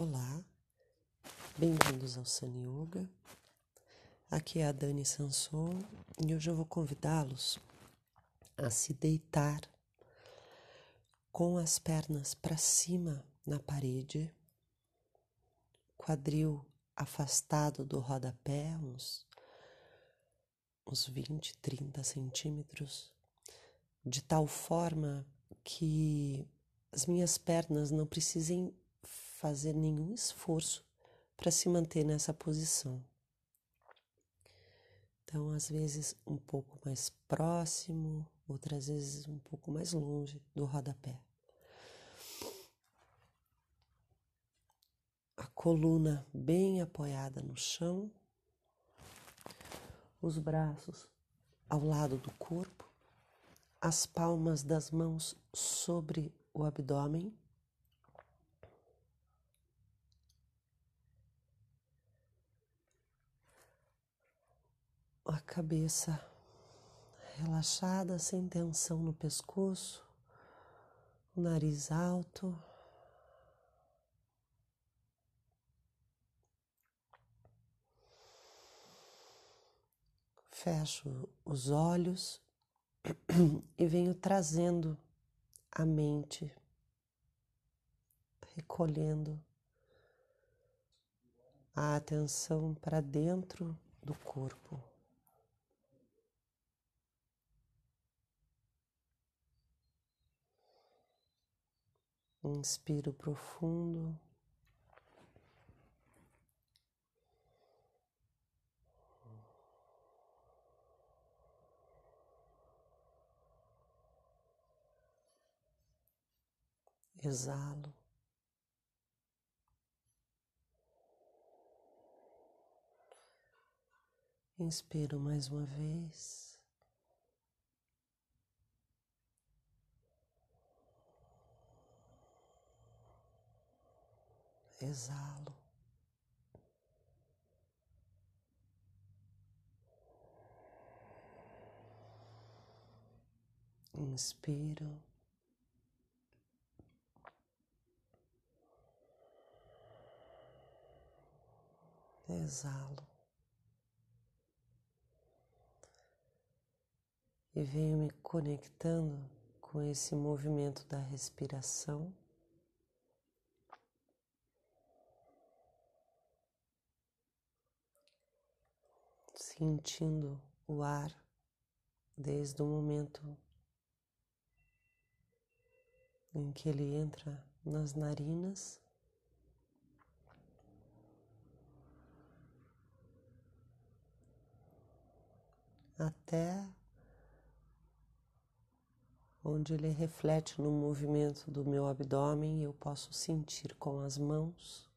Olá, bem-vindos ao Sun Yoga. Aqui é a Dani Sanson e hoje eu vou convidá-los a se deitar com as pernas para cima na parede, quadril afastado do rodapé, uns, uns 20, 30 centímetros, de tal forma que as minhas pernas não precisem fazer nenhum esforço para se manter nessa posição. Então, às vezes um pouco mais próximo, outras vezes um pouco mais longe do rodapé. A coluna bem apoiada no chão, os braços ao lado do corpo, as palmas das mãos sobre o abdômen a cabeça relaxada, sem tensão no pescoço, o nariz alto. Fecho os olhos e venho trazendo a mente, recolhendo a atenção para dentro do corpo. Inspiro profundo. Exalo. Inspiro mais uma vez. Exalo. Inspiro. Exalo. E venho me conectando com esse movimento da respiração. Sentindo o ar desde o momento em que ele entra nas narinas. Até onde ele reflete no movimento do meu abdômen, eu posso sentir com as mãos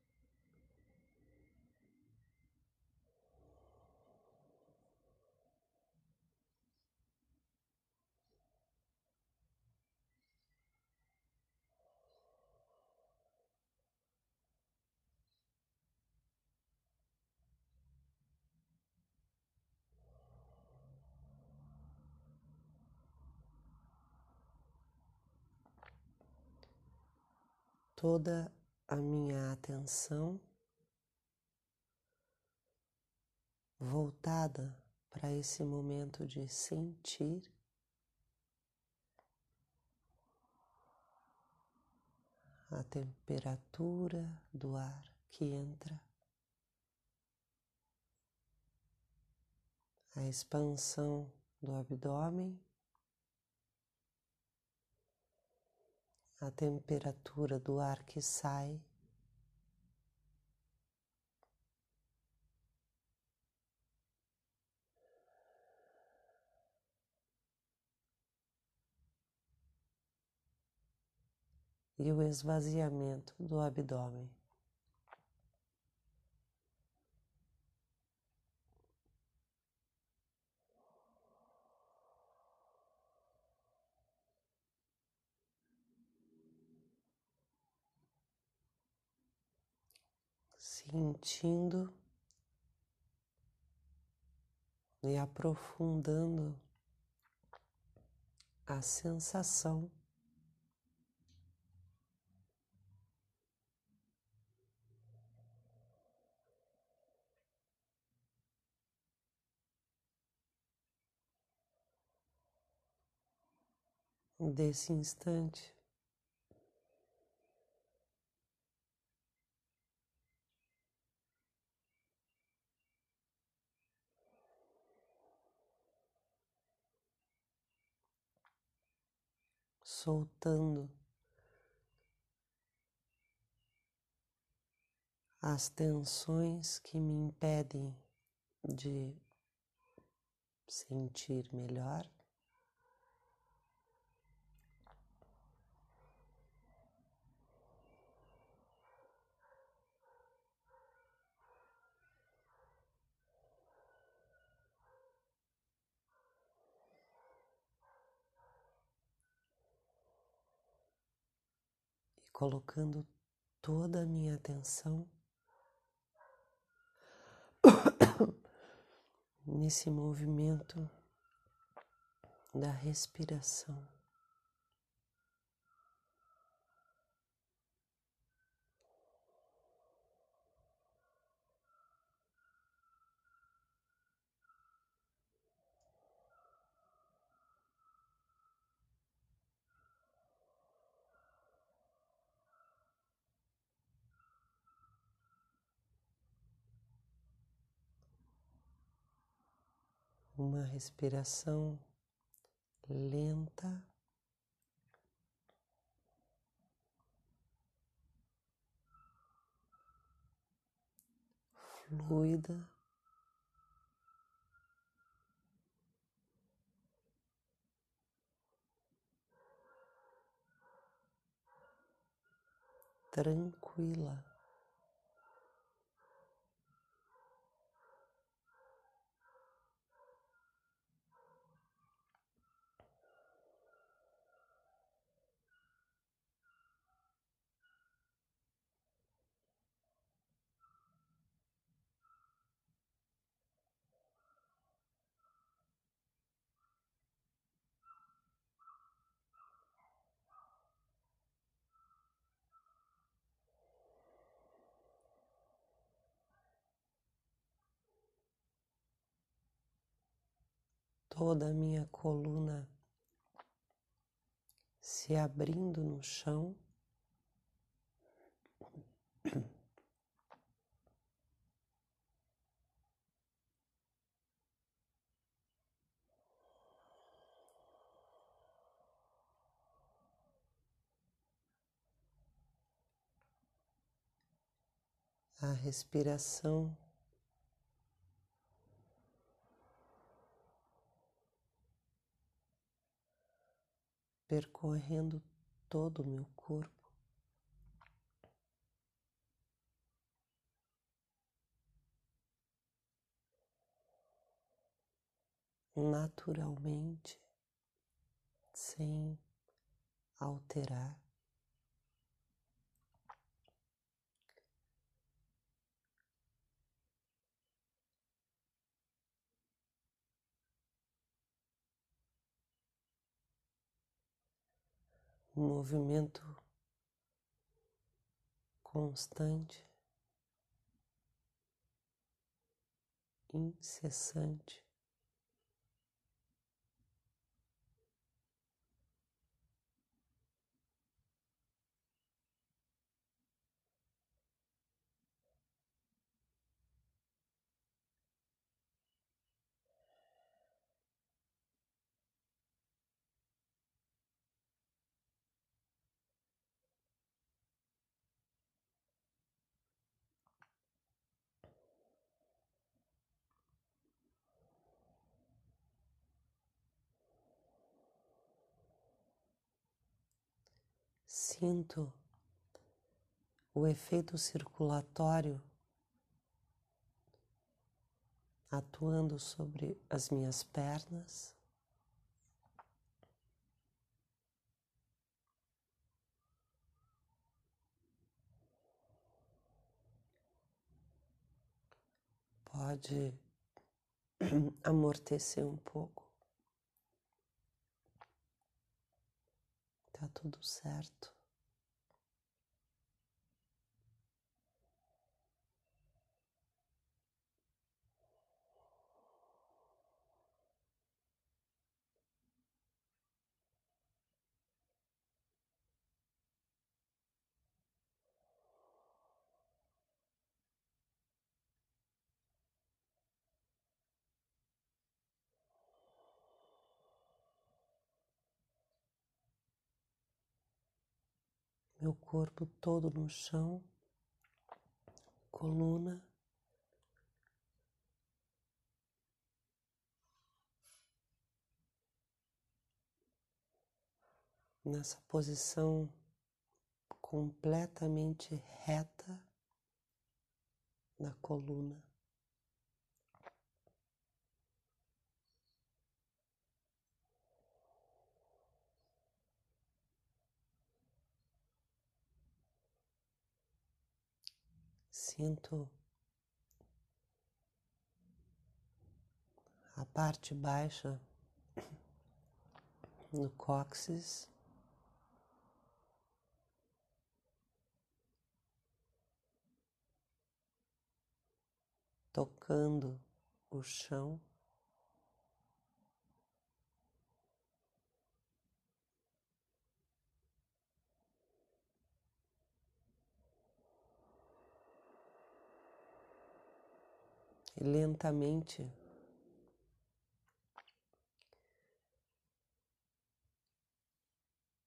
toda a minha atenção voltada para esse momento de sentir a temperatura do ar que entra, a expansão do abdômen a temperatura do ar que sai. E o esvaziamento do abdômen. sentindo e aprofundando a sensação desse instante. Soltando as tensões que me impedem de sentir melhor. e Colocando toda a minha atenção nesse movimento da respiração. Uma respiração lenta. Fluida, tranquila. Toda a minha coluna se abrindo no chão. A respiração percorrendo todo o meu corpo. Naturalmente, sem alterar. Um movimento constante, incessante. Sinto o efeito circulatório atuando sobre as minhas pernas. Pode amortecer um pouco. tá tudo certo. Meu corpo todo no chão, coluna. Nessa posição completamente reta na coluna. Sinto a parte baixa no cóccix. Tocando o chão. Lentamente.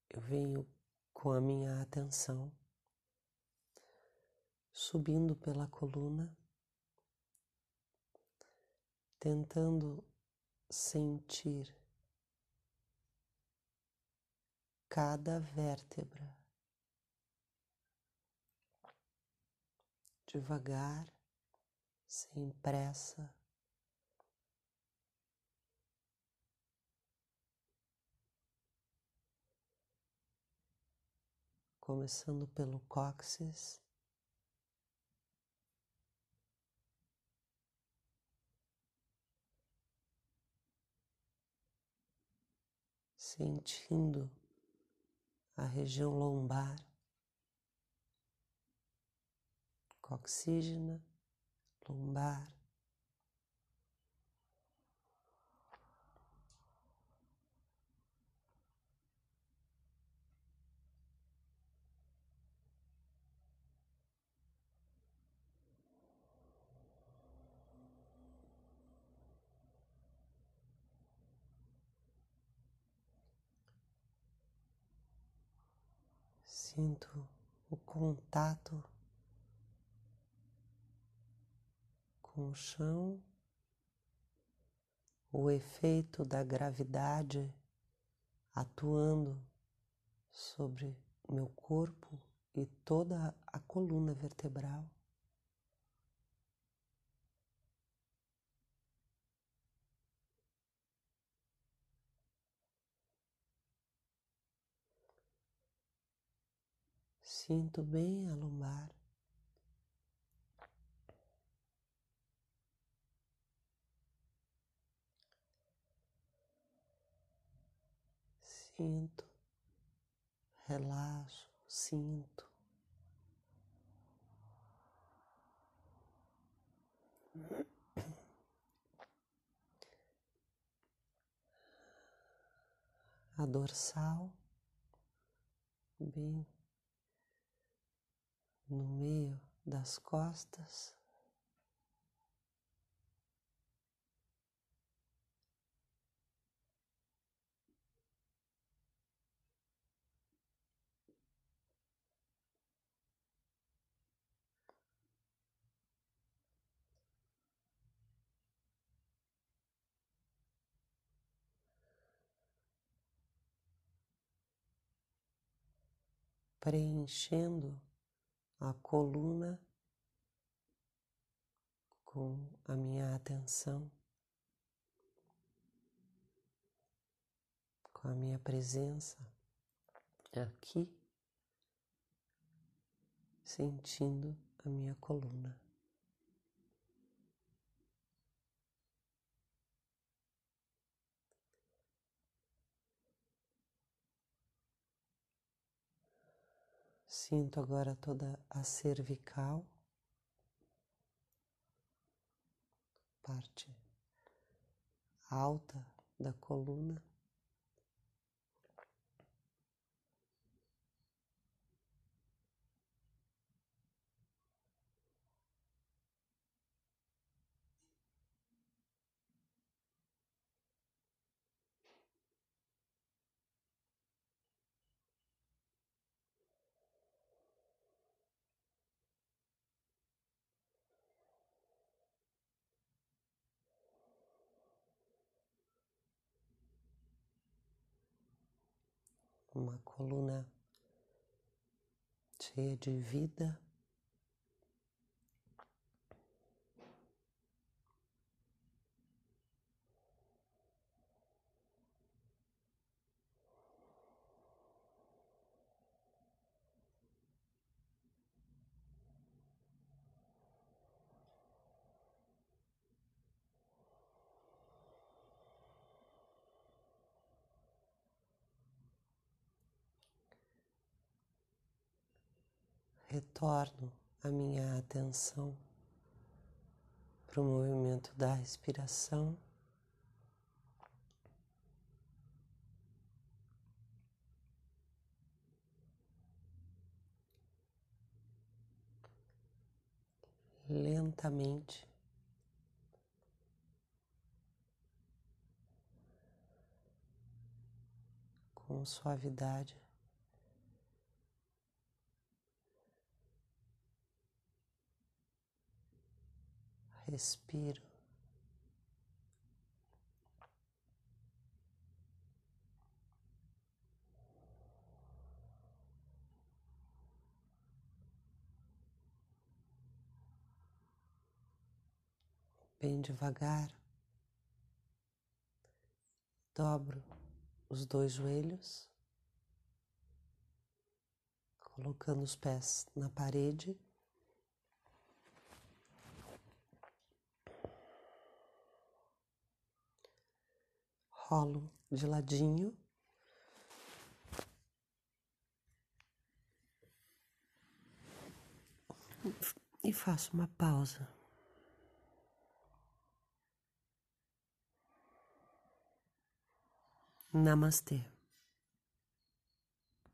Eu venho com a minha atenção subindo pela coluna, tentando sentir cada vértebra. Devagar sem pressa. Começando pelo cóccix. Sentindo a região lombar, coxígena lombar. Sinto o contato com o chão, o efeito da gravidade atuando sobre meu corpo e toda a coluna vertebral. Sinto bem a lombar. Sinto, relaxo, sinto. A dorsal, bem no meio das costas. Preenchendo a coluna com a minha atenção, com a minha presença aqui, sentindo a minha coluna. Sinto agora toda a cervical, parte alta da coluna. Uma coluna cheia de vida. Retorno a minha atenção para o movimento da respiração. Lentamente com suavidade. Respiro. Bem devagar, dobro os dois joelhos, colocando os pés na parede. Rolo de ladinho. E faço uma pausa. Namastê.